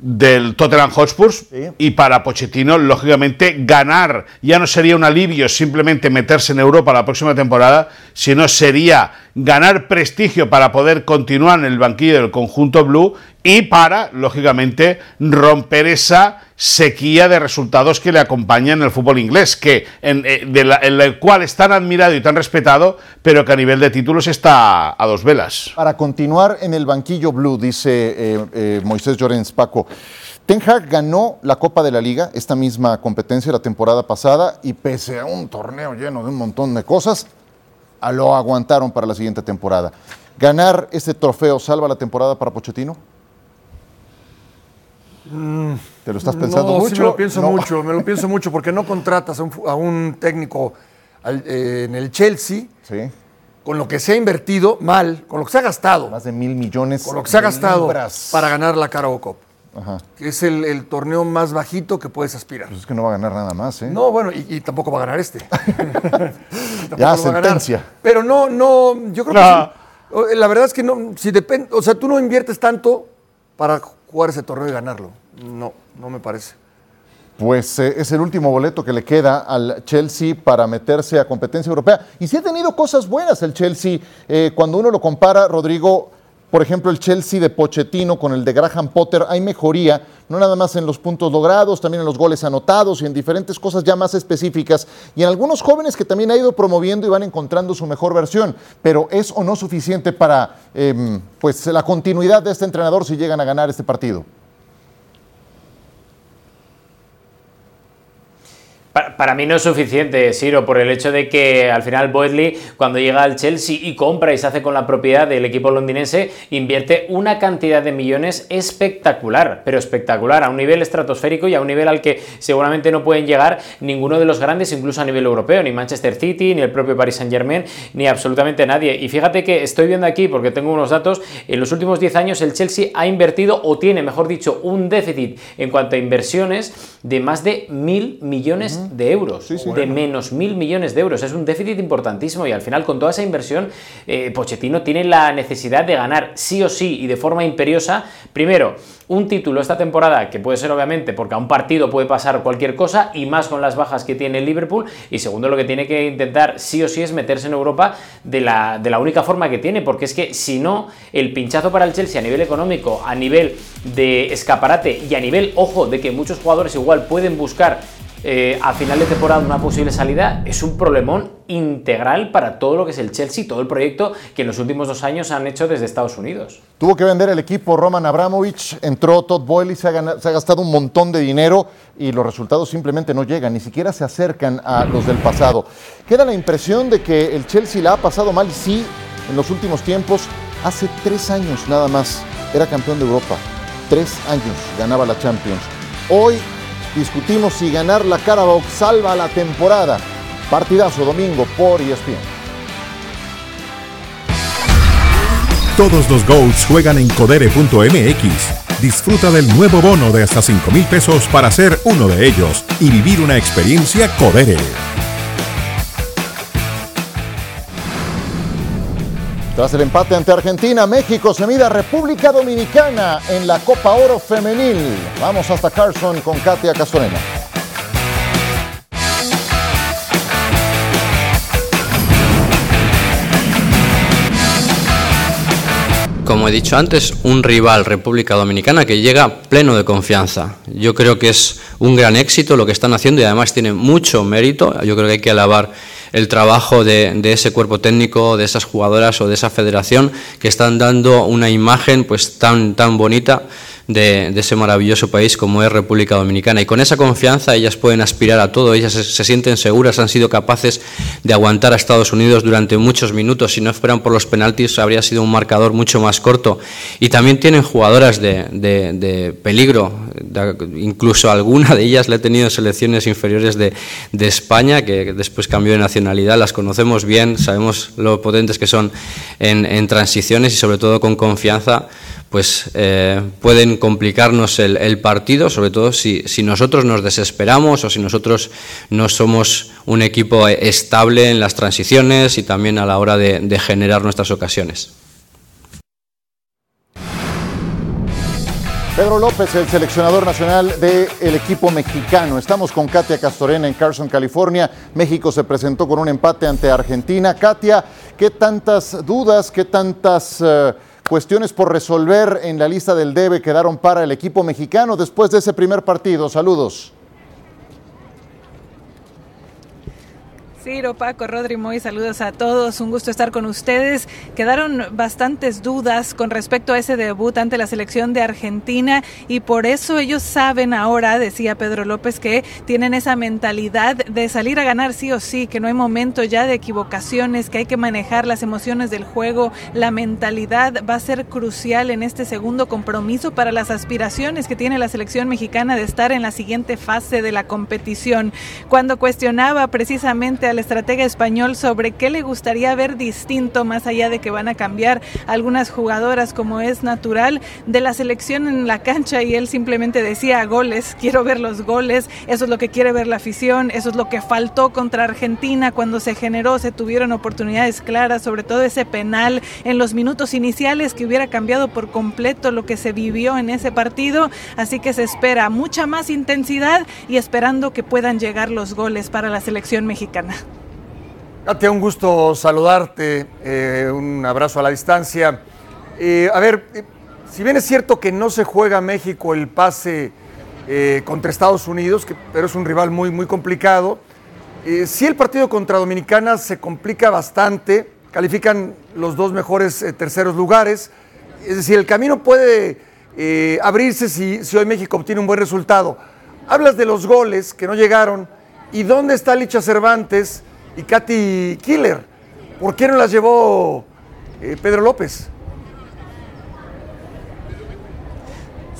del Tottenham Hotspur sí. y para Pochettino lógicamente ganar ya no sería un alivio simplemente meterse en Europa la próxima temporada sino sería ganar prestigio para poder continuar en el banquillo del conjunto blue y para lógicamente romper esa sequía de resultados que le acompaña en el fútbol inglés, que en, el cual es tan admirado y tan respetado, pero que a nivel de títulos está a dos velas. Para continuar en el banquillo blue, dice eh, eh, Moisés Llorens Paco. Ten Hag ganó la Copa de la Liga, esta misma competencia la temporada pasada, y pese a un torneo lleno de un montón de cosas, lo aguantaron para la siguiente temporada. ¿Ganar este trofeo salva la temporada para Pochettino? ¿Te lo estás pensando no, mucho? Sí me lo pienso No. mucho, me lo pienso mucho, porque no contratas a un, fu- a un técnico al- eh, en el Chelsea Sí, con lo que se ha invertido mal, con lo que se ha gastado, más de mil millones con lo que se ha gastado libras. para ganar la Carabao Cup, Ajá. que es el, el torneo más bajito que puedes aspirar. Pues es que no va a ganar nada más, ¿eh? No, bueno, y, y tampoco va a ganar este. Ya, sentencia. Pero no, no, yo creo No. que sí. O- La verdad es que no, si depende, o sea, tú no inviertes tanto para jugar ese torneo y ganarlo. No, no me parece. Pues eh, es el último boleto que le queda al Chelsea para meterse a competencia europea. Y sí ha tenido cosas buenas el Chelsea. eh, cuando uno lo compara, Rodrigo, por ejemplo, el Chelsea de Pochettino con el de Graham Potter, hay mejoría, no nada más en los puntos logrados, también en los goles anotados y en diferentes cosas ya más específicas. Y en algunos jóvenes que también ha ido promoviendo y van encontrando su mejor versión. Pero ¿es o no suficiente para em, pues, la continuidad de este entrenador si llegan a ganar este partido? Para mí no es suficiente, Siro, por el hecho de que al final Boydley, cuando llega al Chelsea y compra y se hace con la propiedad del equipo londinense, invierte una cantidad de millones espectacular, pero espectacular, a un nivel estratosférico y a un nivel al que seguramente no pueden llegar ninguno de los grandes, incluso a nivel europeo, ni Manchester City, ni el propio Paris Saint Germain, ni absolutamente nadie. Y fíjate que estoy viendo aquí, porque tengo unos datos, en los últimos 10 años el Chelsea ha invertido, o tiene, mejor dicho, un déficit en cuanto a inversiones de más de mil millones de euros, de menos mil millones de euros. Es un déficit importantísimo y al final con toda esa inversión, eh, Pochettino tiene la necesidad de ganar sí o sí y de forma imperiosa, primero, un título esta temporada, que puede ser obviamente porque a un partido puede pasar cualquier cosa y más con las bajas que tiene el Liverpool, y segundo, lo que tiene que intentar sí o sí es meterse en Europa de la, de la única forma que tiene, porque es que si no, el pinchazo para el Chelsea a nivel económico, a nivel de escaparate y a nivel, ojo, de que muchos jugadores igual pueden buscar eh, a final de temporada una posible salida es un problemón integral para todo lo que es el Chelsea, todo el proyecto que en los últimos dos años han hecho desde Estados Unidos. Tuvo que vender el equipo Roman Abramovich, entró Todd Boyle y se ha, se ha gastado un montón de dinero y los resultados simplemente no llegan, ni siquiera se acercan a los del pasado. Queda la impresión de que el Chelsea la ha pasado mal, sí, en los últimos tiempos. Hace tres años nada más era campeón de Europa. Tres años ganaba la Champions. Hoy discutimos si ganar la Carabao salva la temporada. Partidazo domingo por ESPN. Todos los GOATs juegan en codere.mx. Disfruta del nuevo bono de hasta 5 mil pesos para ser uno de ellos y vivir una experiencia Codere. Tras el empate ante Argentina, México se mide República Dominicana en la Copa Oro Femenil. Vamos hasta Carson con Katia Castorena. Como he dicho antes, un rival, República Dominicana, que llega pleno de confianza. Yo creo que es un gran éxito lo que están haciendo y además tiene mucho mérito. Yo creo que hay que alabar el trabajo de, de ese cuerpo técnico, de esas jugadoras o de esa federación que están dando una imagen pues tan, tan bonita de, ese maravilloso país como es República Dominicana. Y con esa confianza ellas pueden aspirar a todo, ellas se, sienten seguras, han sido capaces de aguantar a Estados Unidos durante muchos minutos. Si no fueran por los penaltis habría sido un marcador mucho más corto. Y también tienen jugadoras de, de- peligro, incluso alguna de ellas la he tenido en selecciones inferiores de, de España, que después cambió de nacionalidad, las conocemos bien, sabemos lo potentes que son en, en transiciones y sobre todo con confianza pues eh, pueden complicarnos el, partido, sobre todo si, si nosotros nos desesperamos o si nosotros no somos un equipo estable en las transiciones y también a la hora de, de generar nuestras ocasiones. Pedro López, el seleccionador nacional del equipo mexicano. Estamos con Katia Castorena en Carson, California. México se presentó con un empate ante Argentina. Katia, ¿qué tantas dudas, qué tantas eh, cuestiones por resolver en la lista del debe quedaron para el equipo mexicano después de ese primer partido? Saludos. Ciro, Paco, Rodri, Moy, saludos a todos. Un gusto estar con ustedes. Quedaron bastantes dudas con respecto a ese debut ante la selección de Argentina y por eso ellos saben ahora, decía Pedro López, que tienen esa mentalidad de salir a ganar sí o sí, que no hay momento ya de equivocaciones, que hay que manejar las emociones del juego. La mentalidad va a ser crucial en este segundo compromiso para las aspiraciones que tiene la selección mexicana de estar en la siguiente fase de la competición. Cuando cuestionaba precisamente al estratega español sobre qué le gustaría ver distinto, más allá de que van a cambiar algunas jugadoras como es natural, de la selección en la cancha y él simplemente decía goles, quiero ver los goles, eso es lo que quiere ver la afición, eso es lo que faltó contra Argentina cuando se generó, se tuvieron oportunidades claras, sobre todo ese penal en los minutos iniciales que hubiera cambiado por completo lo que se vivió en ese partido, así que se espera mucha más intensidad y esperando que puedan llegar los goles para la selección mexicana. Katia, un gusto saludarte, eh, un abrazo a la distancia. Eh, a ver, eh, si bien es cierto que no se juega México el pase contra Estados Unidos, que, pero es un rival muy, muy complicado, sí el partido contra Dominicana se complica bastante, califican los dos mejores terceros lugares, es decir, el camino puede abrirse si, si hoy México obtiene un buen resultado. Hablas de los goles que no llegaron, ¿y dónde está Licha Cervantes? Y Katy Killer. ¿Por qué no las llevó eh, Pedro López?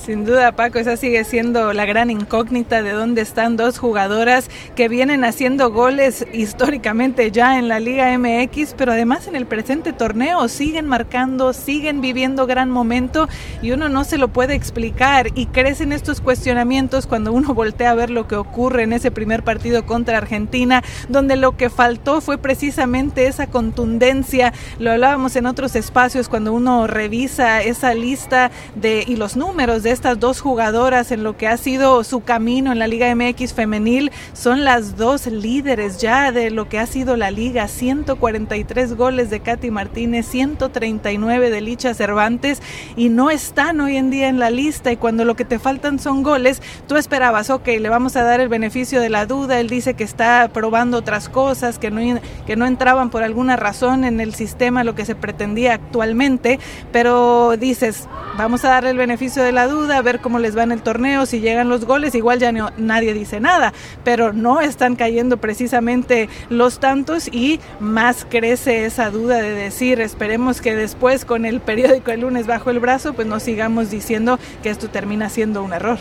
Sin duda, Paco, esa sigue siendo la gran incógnita de dónde están dos jugadoras que vienen haciendo goles históricamente ya en la Liga MX, pero además en el presente torneo siguen marcando, siguen viviendo gran momento y uno no se lo puede explicar y crecen estos cuestionamientos cuando uno voltea a ver lo que ocurre en ese primer partido contra Argentina, donde lo que faltó fue precisamente esa contundencia. Lo hablábamos en otros espacios cuando uno revisa esa lista de y los números de estas dos jugadoras en lo que ha sido su camino en la Liga MX femenil. Son las dos líderes ya de lo que ha sido la liga. 143 goles de Katy Martínez, 139 de Licha Cervantes y no están hoy en día en la lista. Y cuando lo que te faltan son goles, tú esperabas, ok, le vamos a dar el beneficio de la duda. Él dice que está probando otras cosas, que no, que no entraban por alguna razón en el sistema, lo que se pretendía actualmente. Pero dices, vamos a darle el beneficio de la duda a ver cómo les va en el torneo, si llegan los goles, igual ya no, nadie dice nada, pero no están cayendo precisamente los tantos y más crece esa duda de decir, esperemos que después con el periódico el lunes bajo el brazo, pues no sigamos diciendo que esto termina siendo un error.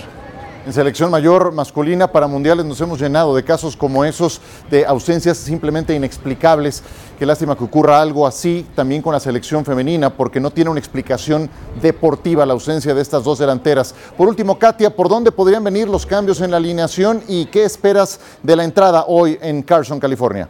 En selección mayor masculina para mundiales nos hemos llenado de casos como esos, de ausencias simplemente inexplicables. Qué lástima que ocurra algo así también con la selección femenina, porque no tiene una explicación deportiva la ausencia de estas dos delanteras. Por último, Katia, ¿por dónde podrían venir los cambios en la alineación y qué esperas de la entrada hoy en Carson, California?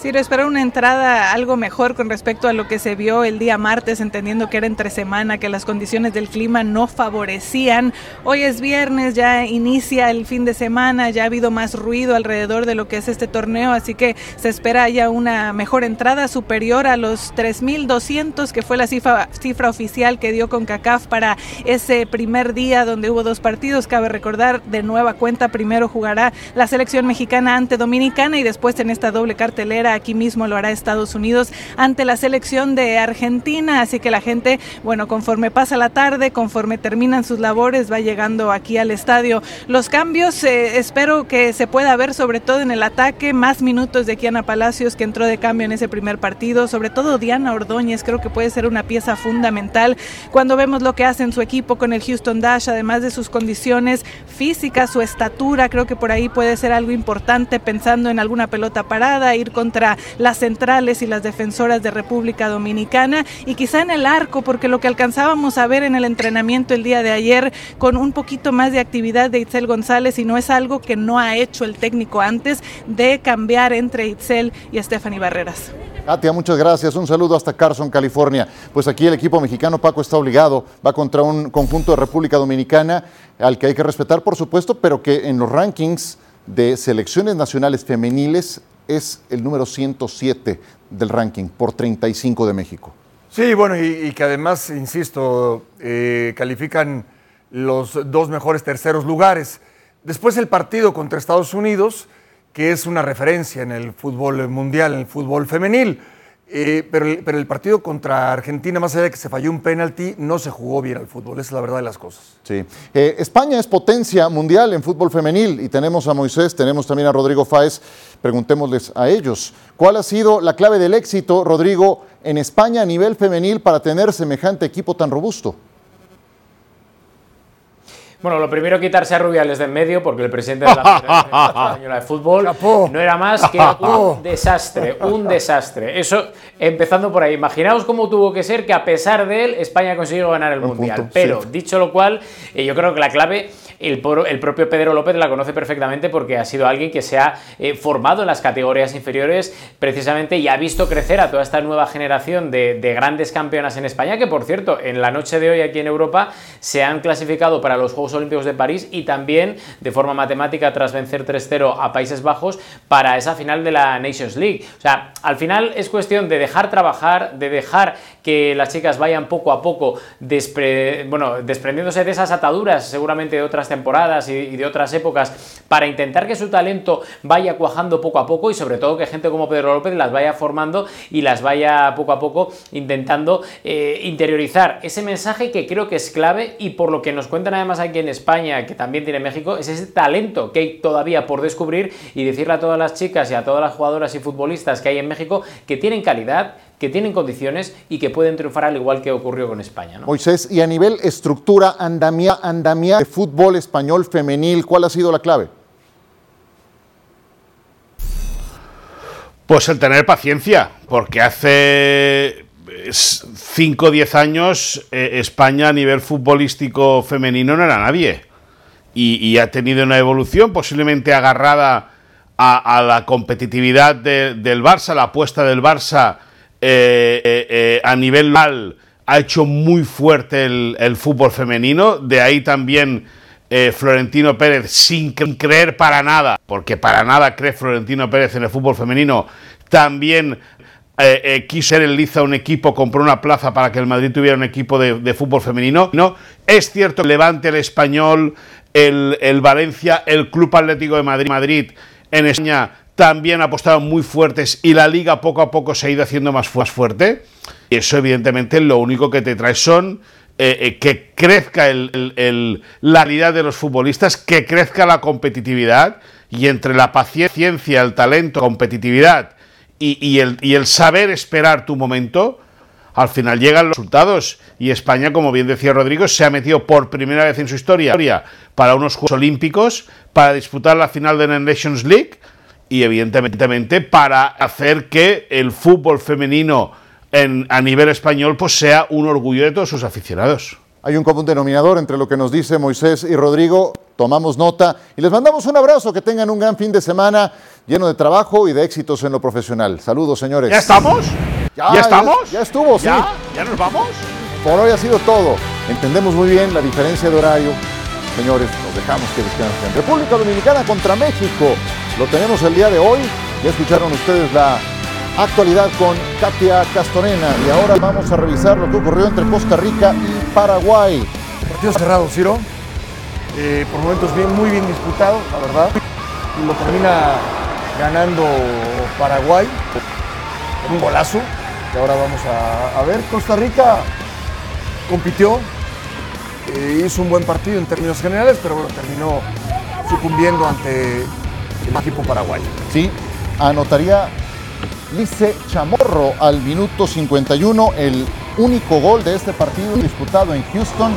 Sí, espero una entrada algo mejor con respecto a lo que se vio el día martes, entendiendo que era entre semana, que las condiciones del clima no favorecían. Hoy es viernes, ya inicia el fin de semana, ya ha habido más ruido alrededor de lo que es este torneo, así que se espera ya una mejor entrada superior a los 3.200, que fue la cifra, cifra oficial que dio con CACAF para ese primer día donde hubo dos partidos. Cabe recordar, de nueva cuenta, primero jugará la selección mexicana ante Dominicana y después en esta doble cartelera aquí mismo lo hará Estados Unidos ante la selección de Argentina, así que la gente, bueno, conforme pasa la tarde, conforme terminan sus labores, va llegando aquí al estadio. Los cambios eh, espero que se pueda ver sobre todo en el ataque, más minutos de Kiana Palacios que entró de cambio en ese primer partido, sobre todo Diana Ordóñez, creo que puede ser una pieza fundamental. Cuando vemos lo que hace en su equipo con el Houston Dash, además de sus condiciones físicas, su estatura, creo que por ahí puede ser algo importante pensando en alguna pelota parada, ir contra las centrales y las defensoras de República Dominicana y quizá en el arco, porque lo que alcanzábamos a ver en el entrenamiento el día de ayer con un poquito más de actividad de Itzel González y no es algo que no ha hecho el técnico antes de cambiar entre Itzel y Stephanie Barreras. Katia, muchas gracias. Un saludo hasta Carson, California. Pues aquí el equipo mexicano Paco está obligado, va contra un conjunto de República Dominicana al que hay que respetar, por supuesto, pero que en los rankings de selecciones nacionales femeniles es el número 107 del ranking por 35 de México. Sí, bueno, y, que además, insisto, eh, califican los dos mejores terceros lugares. Después el partido contra Estados Unidos, que es una referencia en el fútbol mundial, en el fútbol femenil. Eh, pero, pero, el, partido contra Argentina, más allá de que se falló un penalti, no se jugó bien al fútbol. Esa es la verdad de las cosas. Sí. Eh, España es potencia mundial en fútbol femenil y tenemos a Moisés, tenemos también a Rodrigo Fáez. Preguntémosles a ellos. ¿Cuál ha sido la clave del éxito, Rodrigo, en España a nivel femenil para tener semejante equipo tan robusto? Bueno, lo primero quitarse a Rubiales de en medio, porque el presidente de la Federación Española de Fútbol no era más que un desastre, un desastre. Eso, empezando por ahí. Imaginaos cómo tuvo que ser que a pesar de él, España consiguió ganar el Mundial. Pero, dicho lo cual, eh, yo creo que la clave, el, el, propio Pedro López la conoce perfectamente porque ha sido alguien que se ha eh, formado en las categorías inferiores precisamente y ha visto crecer a toda esta nueva generación de, de grandes campeonas en España, que por cierto, en la noche de hoy aquí en Europa se han clasificado para los Juegos Olímpicos de París y también de forma matemática tras vencer 3-0 a Países Bajos para esa final de la Nations League. O sea, al final es cuestión de dejar trabajar, de dejar que las chicas vayan poco a poco bueno, desprendiéndose de esas ataduras seguramente de otras temporadas y, de otras épocas para intentar que su talento vaya cuajando poco a poco y sobre todo que gente como Pedro López las vaya formando y las vaya poco a poco intentando eh, interiorizar ese mensaje que creo que es clave y por lo que nos cuentan además aquí en España, que también tiene México, es ese talento que hay todavía por descubrir y decirle a todas las chicas y a todas las jugadoras y futbolistas que hay en México que tienen calidad, que tienen condiciones y que pueden triunfar al igual que ocurrió con España. ¿no? Moisés, y a nivel estructura, andamia, andamia de fútbol español femenil, ¿cuál ha sido la clave? Pues el tener paciencia, porque hace 5 o 10 años eh, España a nivel futbolístico femenino no era nadie. Y, ha tenido una evolución posiblemente agarrada a, la competitividad de, del Barça, la apuesta del Barça eh, eh, a nivel mal ha hecho muy fuerte el, el fútbol femenino, de ahí también Florentino Pérez, sin creer para nada, porque para nada cree Florentino Pérez en el fútbol femenino, también eh, eh, quiso ser el Liza un equipo, compró una plaza para que el Madrid tuviera un equipo de, fútbol femenino. No, es cierto, Levante, el Español, el, Valencia, el Club Atlético de Madrid, Madrid en España también apostaron muy fuertes y la liga poco a poco se ha ido haciendo más, más fuerte. Y eso evidentemente lo único que te trae son eh, eh, que crezca el, el, la calidad de los futbolistas, que crezca la competitividad y entre la paciencia, el talento, competitividad y, el saber esperar tu momento, al final llegan los resultados y España, como bien decía Rodrigo, se ha metido por primera vez en su historia para unos Juegos Olímpicos, para disputar la final de la Nations League y evidentemente para hacer que el fútbol femenino en, a nivel español pues sea un orgullo de todos sus aficionados. Hay un común denominador entre lo que nos dice Moisés y Rodrigo. Tomamos nota y les mandamos un abrazo. Que tengan un gran fin de semana lleno de trabajo y de éxitos en lo profesional. Saludos, señores. ¿Ya estamos? ¿Ya, ¿Ya estamos? Ya, ya estuvo, sí. ¿Ya? ¿Ya nos vamos? Por hoy ha sido todo. Entendemos muy bien la diferencia de horario. Señores, nos dejamos que descansen. República Dominicana contra México. Lo tenemos el día de hoy. Ya escucharon ustedes la actualidad con Katia Castorena. Y ahora vamos a revisar lo que ocurrió entre Costa Rica y Paraguay. Partido cerrado, Ciro. Eh, por momentos bien, muy bien disputado, la verdad. Y lo termina ganando Paraguay. Un golazo. Que ahora vamos a, ver. Costa Rica compitió. Eh, hizo un buen partido en términos generales, pero bueno, terminó sucumbiendo ante el equipo paraguayo. Sí, anotaría Lice Chamorro al minuto 51, el único gol de este partido disputado en Houston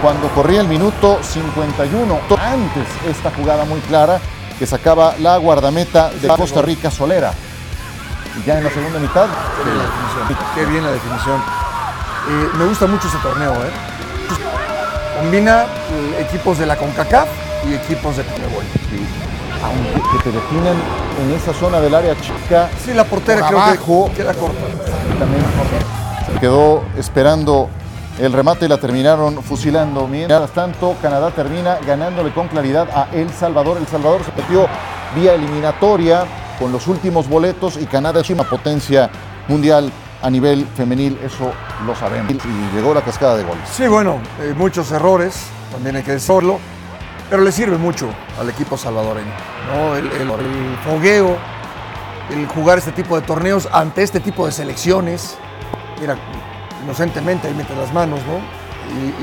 cuando corría el minuto 51. Antes esta jugada muy clara que sacaba la guardameta de Costa Rica Solera. Y ya en la segunda mitad. Qué bien la definición. Qué bien la definición. Eh, me gusta mucho ese torneo, ¿eh? Combina eh, equipos de la CONCACAF y equipos de Conmebol. Sí aunque que te definan en esa zona del área chica. Sí, la portera creo abajo, que queda corta. También se quedó esperando el remate la terminaron fusilando. Mientras tanto, Canadá termina ganándole con claridad a El Salvador. El Salvador se metió vía eliminatoria con los últimos boletos y Canadá es una potencia mundial a nivel femenil, eso lo sabemos. Y llegó la cascada de goles. Sí, bueno, eh, muchos errores, también hay que decirlo. pero le sirve mucho al equipo salvadoreño. ¿no? El fogueo, el jugar este tipo de torneos ante este tipo de selecciones. Mira, inocentemente ahí mete las manos, ¿no?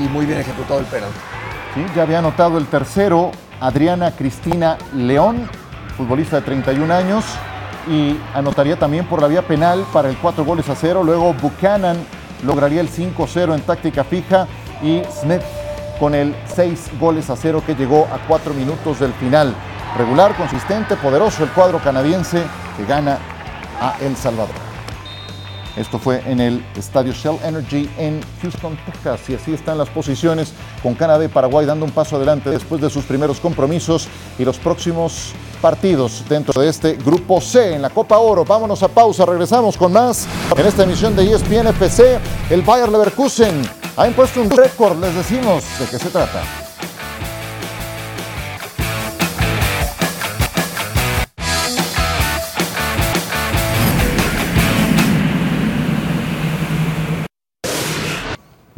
Y, muy bien ejecutado el penalti. Sí, ya había anotado el tercero Adriana Cristina León, futbolista de 31 años, y anotaría también por la vía penal para el 4 goles a 0. Luego Buchanan lograría el 5-0 en táctica fija y Smith con el 6 goles a 0 que llegó a 4 minutos del final. Regular, consistente, poderoso el cuadro canadiense que gana a El Salvador. Esto fue en el estadio Shell Energy en Houston, Texas. Y así están las posiciones con Canadá y Paraguay dando un paso adelante después de sus primeros compromisos y los próximos partidos dentro de este grupo C en la Copa Oro. Vámonos a pausa, regresamos con más en esta emisión de ESPN FC. El Bayer Leverkusen ha impuesto un récord, les decimos de qué se trata.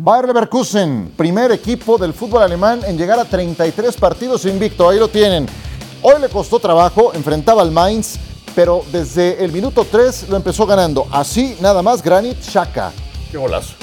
Bayer Leverkusen, primer equipo del fútbol alemán en llegar a 33 partidos invicto. Ahí lo tienen. Hoy le costó trabajo, enfrentaba al Mainz, pero desde el minuto 3 lo empezó ganando. Así nada más Granit Xhaka. Qué golazo.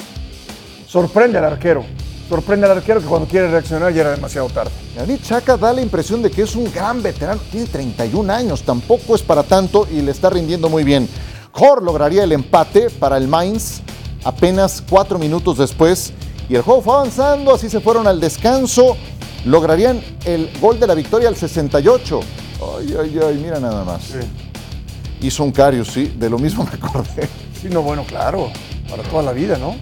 Sorprende al arquero. Sorprende al arquero que cuando quiere reaccionar ya era demasiado tarde. Granit Xhaka da la impresión de que es un gran veterano. Tiene 31 años, tampoco es para tanto y le está rindiendo muy bien. Kor lograría el empate para el Mainz apenas cuatro minutos después y el juego fue avanzando, así se fueron al descanso. Lograrían el gol de la victoria al 68. Ay, ay, ay, mira nada más. Hizo un Carius, sí, de lo mismo me acordé. Sí, no, bueno, claro. Para toda la vida, ¿no?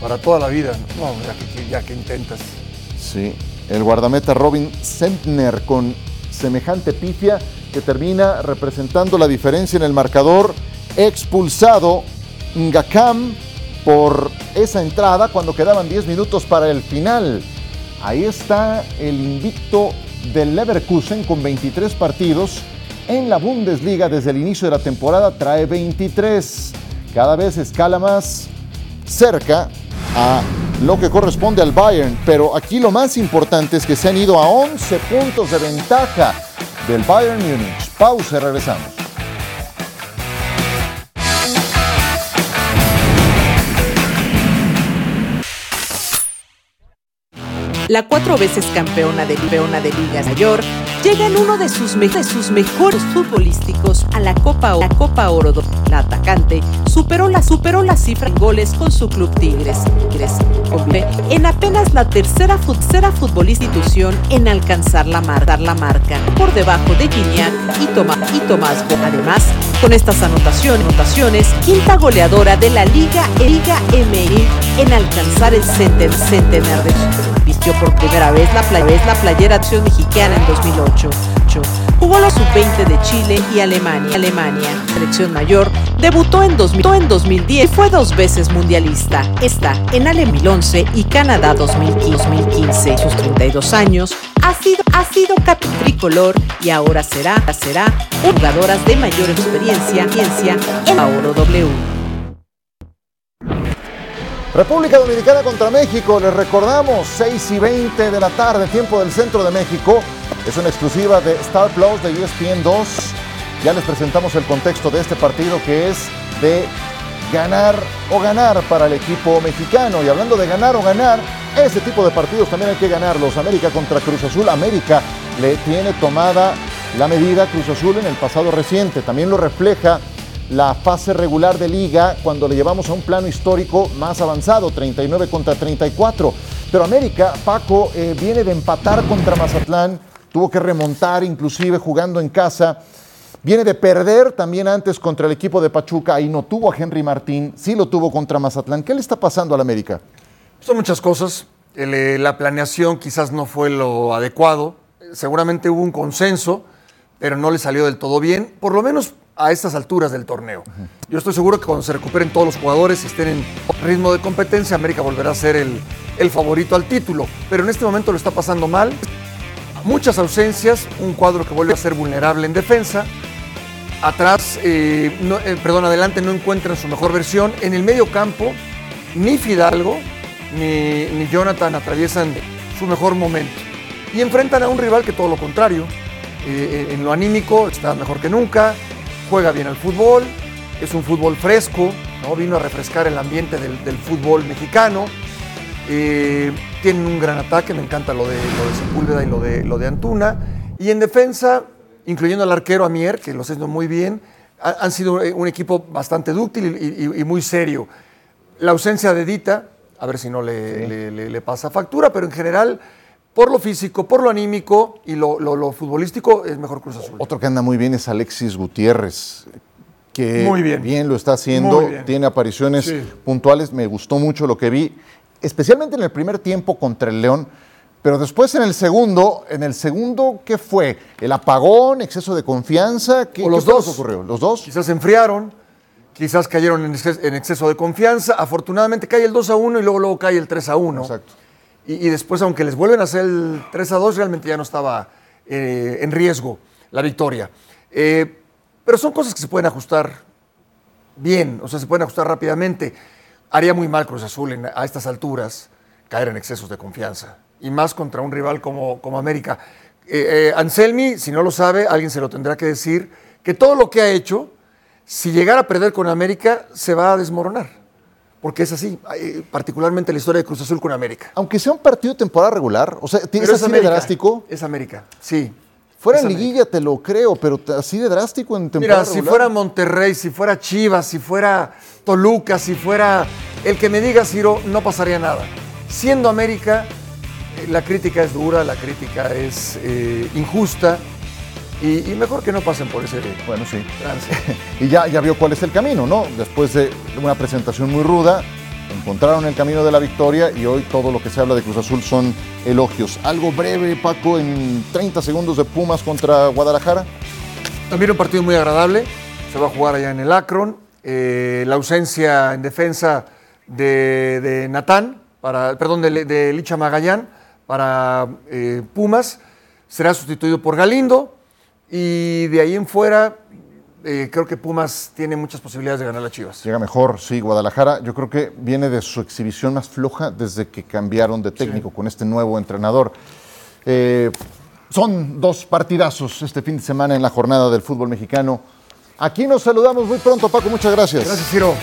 Para toda la vida. No, ya que, ya que intentas. Sí, el guardameta Robin Sentner con semejante pifia que termina representando la diferencia en el marcador, expulsado Ngakam por esa entrada cuando quedaban 10 minutos para el final. Ahí está el invicto del Leverkusen con 23 partidos en la Bundesliga desde el inicio de la temporada, trae 23. Cada vez escala más cerca a lo que corresponde al Bayern, pero aquí lo más importante es que se han ido a 11 puntos de ventaja del Bayern Múnich. Pausa regresamos. La cuatro veces campeona de, campeona de Liga Mayor llega en uno de sus, de sus mejores futbolísticos a la Copa, O- la Copa Oro. La atacante superó la, superó la cifra en goles con su club Tigres. Tigres en apenas la tercera, tercera futbolista institución en alcanzar la, mar- dar la marca, por debajo de Gignac y, Toma- y Tomás. Además, con estas anotaciones, anotaciones, quinta goleadora de la Liga, Liga MX en alcanzar el centen, centenar de vistió por primera vez la, la playera acción mexicana en 2008. Jugó la sub-20 de Chile y Alemania. Alemania, selección mayor, debutó en, 2000 en 2010 y fue dos veces mundialista. Está en Ale 2011 y Canadá 2015. 2015. Sus 32 años ha sido, ha sido tricolor y ahora será, será jugadoras de mayor experiencia ciencia en la W. República Dominicana contra México, les recordamos, 6 y 20 de la tarde, tiempo del centro de México. Es una exclusiva de Star Plus de ESPN 2. Ya les presentamos el contexto de este partido que es de ganar o ganar para el equipo mexicano. Y hablando de ganar o ganar, ese tipo de partidos también hay que ganarlos. América contra Cruz Azul. América le tiene tomada la medida Cruz Azul en el pasado reciente. También lo refleja la fase regular de liga cuando le llevamos a un plano histórico más avanzado, 39 contra 34. Pero América, Paco, eh, viene de empatar contra Mazatlán, tuvo que remontar inclusive jugando en casa. Viene de perder también antes contra el equipo de Pachuca, ahí no tuvo a Henry Martín, sí lo tuvo contra Mazatlán. ¿Qué le está pasando al América? Son muchas cosas. Eh, la planeación quizás no fue lo adecuado. Seguramente hubo un consenso, pero no le salió del todo bien, por lo menos a estas alturas del torneo. Yo estoy seguro que cuando se recuperen todos los jugadores y estén en ritmo de competencia, América volverá a ser el, favorito al título. Pero en este momento lo está pasando mal. Muchas ausencias, un cuadro que vuelve a ser vulnerable en defensa. Atrás, eh, eh, perdón, adelante no encuentran su mejor versión. En el medio campo, ni Fidalgo ni, ni Jonathan atraviesan su mejor momento. y enfrentan a un rival que todo lo contrario. Eh, en lo anímico está mejor que nunca, juega bien al fútbol, es un fútbol fresco, ¿no? vino a refrescar el ambiente del, del fútbol mexicano. Eh, tienen un gran ataque, me encanta lo de, lo de Sepúlveda y lo de, lo de Antuna. Y en defensa, incluyendo al arquero Amier, que lo está haciendo muy bien, ha- han sido eh, un equipo bastante dúctil y, y- y muy serio. La ausencia de Dita, a ver si no le, le- le- le pasa factura, pero en general, por lo físico, por lo anímico y lo, lo- lo futbolístico, es mejor Cruz Azul. Otro que anda muy bien es Alexis Gutiérrez, que Muy bien. lo está haciendo, tiene apariciones Sí. puntuales, me gustó mucho lo que vi, especialmente en el primer tiempo contra el León, pero después en el segundo, en el segundo, ¿qué fue? ¿El apagón, exceso de confianza? ¿Qué, O los qué dos. que ocurrió? ¿Los dos? Quizás se enfriaron, quizás cayeron en exceso de confianza. Afortunadamente cae el 2 a 1 y luego, luego cae el 3 a 1. Exacto. Y, después, aunque les vuelven a hacer el 3 a 2, realmente ya no estaba eh, en riesgo la victoria. Eh, pero son cosas que se pueden ajustar bien, o sea, se pueden ajustar rápidamente. Haría muy mal Cruz Azul a estas alturas caer en excesos de confianza. Y más contra un rival como, como América. Eh, Anselmi, si no lo sabe, alguien se lo tendrá que decir, que todo lo que ha hecho, si llegara a perder con América, se va a desmoronar. Porque es así, particularmente la historia de Cruz Azul con América. Aunque sea un partido de temporada regular, o sea, ¿es Pero así de drástico? Es América, sí. Fuera en América. liguilla te lo creo, pero así de drástico en temporada Mira, si regular. fuera Monterrey, si fuera Chivas, si fuera Toluca, si fuera el que me diga Ciro, no pasaría nada. Siendo América, eh, la crítica es dura, la crítica es eh, injusta y, y mejor que no pasen por ese Bueno, sí. trance. Y ya, ya vio cuál es el camino, ¿no? Después de una presentación muy ruda, encontraron el camino de la victoria y hoy todo lo que se habla de Cruz Azul son elogios. Algo breve, Paco, en 30 segundos de Pumas contra Guadalajara. También un partido muy agradable. Se va a jugar allá en el Akron. Eh, la ausencia en defensa de, de Natán, para, perdón, de, de Licha Magallán para eh, Pumas. Será sustituido por Galindo. Y de ahí en fuera, eh, creo que Pumas tiene muchas posibilidades de ganar a Chivas. Llega mejor, sí, Guadalajara. Yo creo que viene de su exhibición más floja desde que cambiaron de técnico con este nuevo entrenador. Eh, son dos partidazos este fin de semana en la jornada del fútbol mexicano. Aquí nos saludamos muy pronto, Paco. Muchas gracias. Gracias, Ciro.